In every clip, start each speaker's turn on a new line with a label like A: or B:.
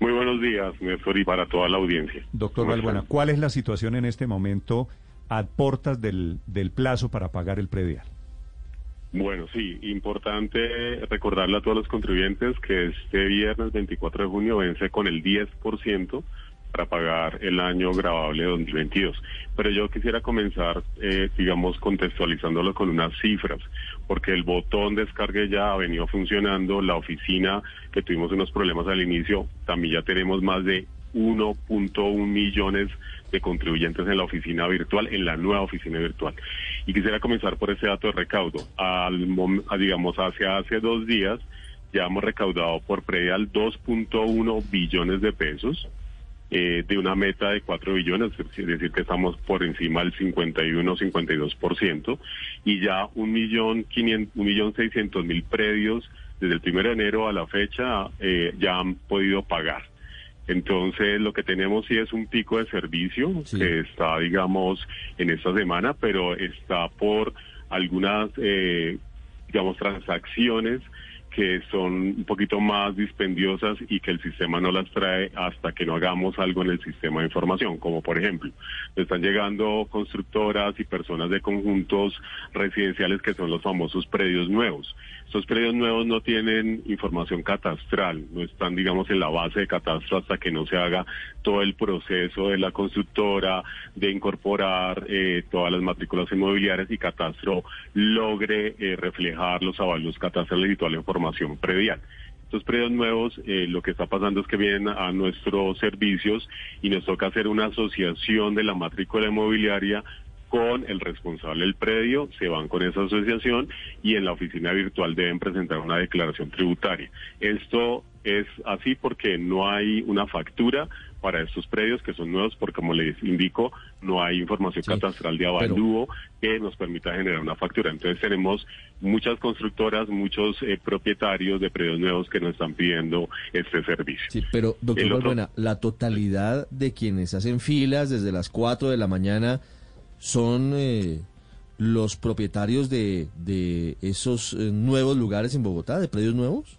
A: Muy buenos días, Néstor, y para toda la audiencia.
B: Doctor
A: ¿Cómo
B: Balbuena,
A: están?
B: ¿cuál es la situación en este momento a portas del, del plazo para pagar el predial?
A: Bueno, sí, importante recordarle a todos los contribuyentes que este viernes 24 de junio vence con el 10% para pagar el año grabable 2022. Pero yo quisiera comenzar, eh, digamos, contextualizándolo con unas cifras, porque el botón descargue ya ha venido funcionando, la oficina que tuvimos unos problemas al inicio, también ya tenemos más de 1.1 millones de contribuyentes en la oficina virtual, en la nueva oficina virtual. Y quisiera comenzar por ese dato de recaudo. Al, a, digamos, hacia hace dos días ya hemos recaudado por predial 2.1 billones de pesos eh, de una meta de 4 billones, es decir, que estamos por encima del 51-52%, y ya un millón, quinien- un millón seiscientos mil predios desde el 1 de enero a la fecha eh, ya han podido pagar. Entonces, lo que tenemos sí es un pico de servicio
B: Sí.
A: que está, digamos, en esta semana, pero está por algunas, eh, digamos, transacciones que son un poquito más dispendiosas y que el sistema no las trae hasta que no hagamos algo en el sistema de información, como por ejemplo, están llegando constructoras y personas de conjuntos residenciales que son los famosos predios nuevos. Estos predios nuevos no tienen información catastral, no están, digamos, en la base de catastro hasta que no se haga todo el proceso de la constructora de incorporar eh, todas las matrículas inmobiliarias y catastro logre eh, reflejar los avalos catastrales y toda la información predial. Estos predios nuevos, eh, lo que está pasando es que vienen a nuestros servicios y nos toca hacer una asociación de la matrícula inmobiliaria con el responsable del predio, se van con esa asociación y en la oficina virtual deben presentar una declaración tributaria. Esto es así porque no hay una factura para estos predios que son nuevos, porque como les indico, no hay información
C: Sí,
A: catastral de
C: pero-
A: avalúo que nos permita generar una factura. Entonces tenemos muchas constructoras, muchos eh, propietarios de predios nuevos que nos están pidiendo este servicio.
C: Sí, pero doctor Balbuena, la totalidad de quienes hacen filas desde las 4 de la mañana son eh, los propietarios de, de esos eh, nuevos lugares en Bogotá, de predios nuevos.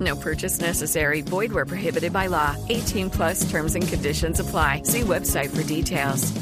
D: No purchase necessary. Void where prohibited by law. 18 plus terms and conditions apply. See website for details.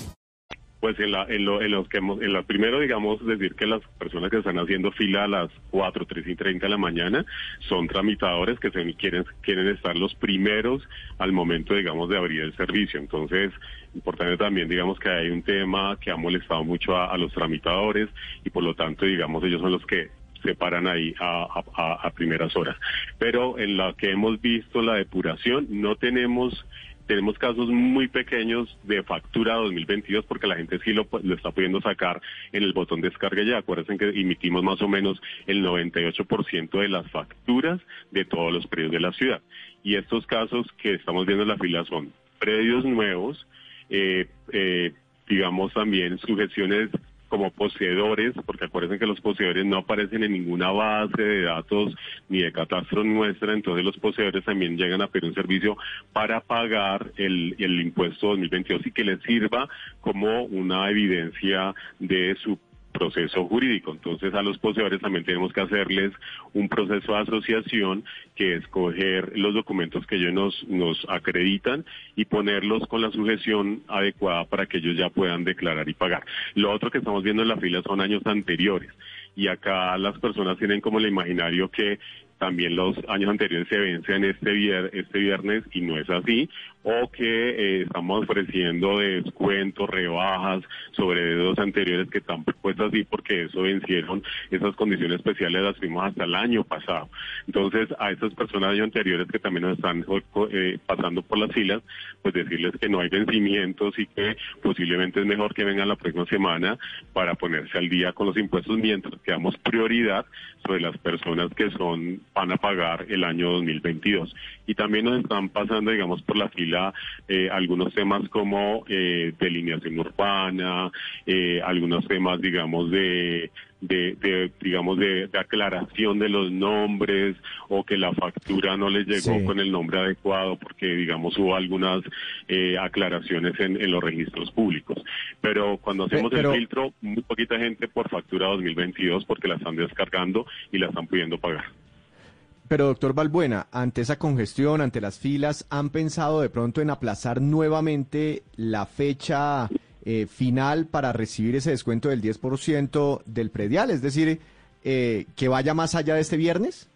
A: Pues en, la, en, lo, en los que hemos, en la primero digamos decir que las personas que están haciendo fila a las 4, 3 y 30 de la mañana son tramitadores que se quieren, quieren estar los primeros al momento digamos de abrir el servicio. Entonces, importante también digamos que hay un tema que ha molestado mucho a, a los tramitadores y por lo tanto digamos ellos son los que se paran ahí a, a- primeras horas. Pero en la que hemos visto la depuración no tenemos tenemos casos muy pequeños de factura 2022 porque la gente sí lo, lo está pudiendo sacar en el botón descarga ya. Acuérdense que emitimos más o menos el 98% de las facturas de todos los predios de la ciudad. Y estos casos que estamos viendo en la fila son predios nuevos, eh, eh, digamos también sujeciones como poseedores, porque acuérdense que los poseedores no aparecen en ninguna base de datos ni de catastro nuestra, entonces los poseedores también llegan a pedir un servicio para pagar el, el impuesto 2022 y que les sirva como una evidencia de su proceso jurídico. Entonces a los poseedores también tenemos que hacerles un proceso de asociación que es coger los documentos que ellos nos, nos acreditan y ponerlos con la sujeción adecuada para que ellos ya puedan declarar y pagar. Lo otro que estamos viendo en la fila son años anteriores y acá las personas tienen como el imaginario que también los años anteriores se vencen este, este viernes y no es así, o que eh, estamos ofreciendo descuentos, rebajas sobre dedos anteriores que tampoco es así porque eso vencieron, esas condiciones especiales las tuvimos hasta el año pasado. Entonces, a estas personas de anteriores que también nos están eh, pasando por las filas, pues decirles que no hay vencimientos y que posiblemente es mejor que vengan la próxima semana para ponerse al día con los impuestos mientras que damos prioridad sobre las personas que son van a pagar el año 2022. Y también nos están pasando, digamos, por la fila eh, algunos temas como eh, delineación urbana, eh, algunos temas, digamos, de de, de, digamos de, de aclaración de los nombres o que la factura no les llegó
C: Sí.
A: con el nombre adecuado porque digamos hubo algunas eh, aclaraciones en, en los registros públicos pero cuando hacemos
E: pero-
A: el filtro muy poquita gente por factura 2022 porque la están descargando y la están pudiendo pagar
E: Pero doctor Balbuena, ante esa congestión, ante las filas, ¿han pensado de pronto en aplazar nuevamente la fecha eh, final para recibir ese descuento del 10% del predial? Es decir, eh, que vaya más allá de este viernes.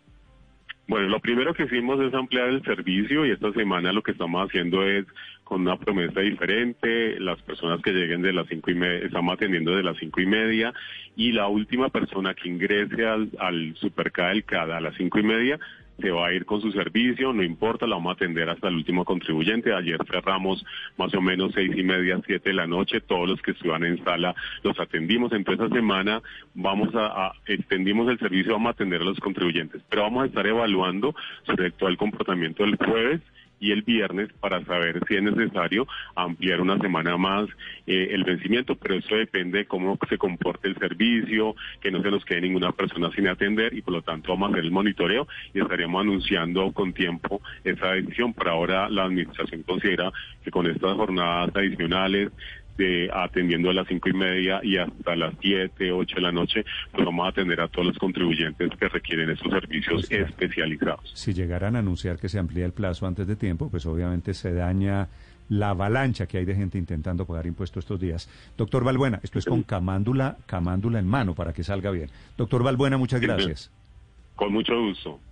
A: Bueno, lo primero que hicimos es ampliar el servicio y esta semana lo que estamos haciendo es con una promesa diferente. Las personas que lleguen de las cinco y media, estamos atendiendo de las cinco y media y la última persona que ingrese al, al Superca del CADA a las cinco y media se va a ir con su servicio, no importa, la vamos a atender hasta el último contribuyente. Ayer cerramos más o menos seis y media, siete de la noche, todos los que estuvieron en sala los atendimos. Entonces esta semana vamos a, a- extendimos el servicio, vamos a atender a los contribuyentes, pero vamos a estar evaluando el actual comportamiento del jueves y el viernes para saber si es necesario ampliar una semana más eh, el vencimiento, pero eso depende de cómo se comporte el servicio, que no se nos quede ninguna persona sin atender y por lo tanto vamos a hacer el monitoreo y estaríamos anunciando con tiempo esa decisión. Por ahora la administración considera que con estas jornadas adicionales de atendiendo a las cinco y media y hasta las siete, ocho de la noche, pues vamos a atender a todos los contribuyentes que requieren estos servicios especializados.
B: Si llegaran a anunciar que se amplía el plazo antes de tiempo, pues obviamente se daña la avalancha que hay de gente intentando pagar impuestos estos días. Doctor Balbuena, esto es con camándula, camándula en mano para que salga bien. Doctor Balbuena, muchas gracias.
A: Con mucho gusto.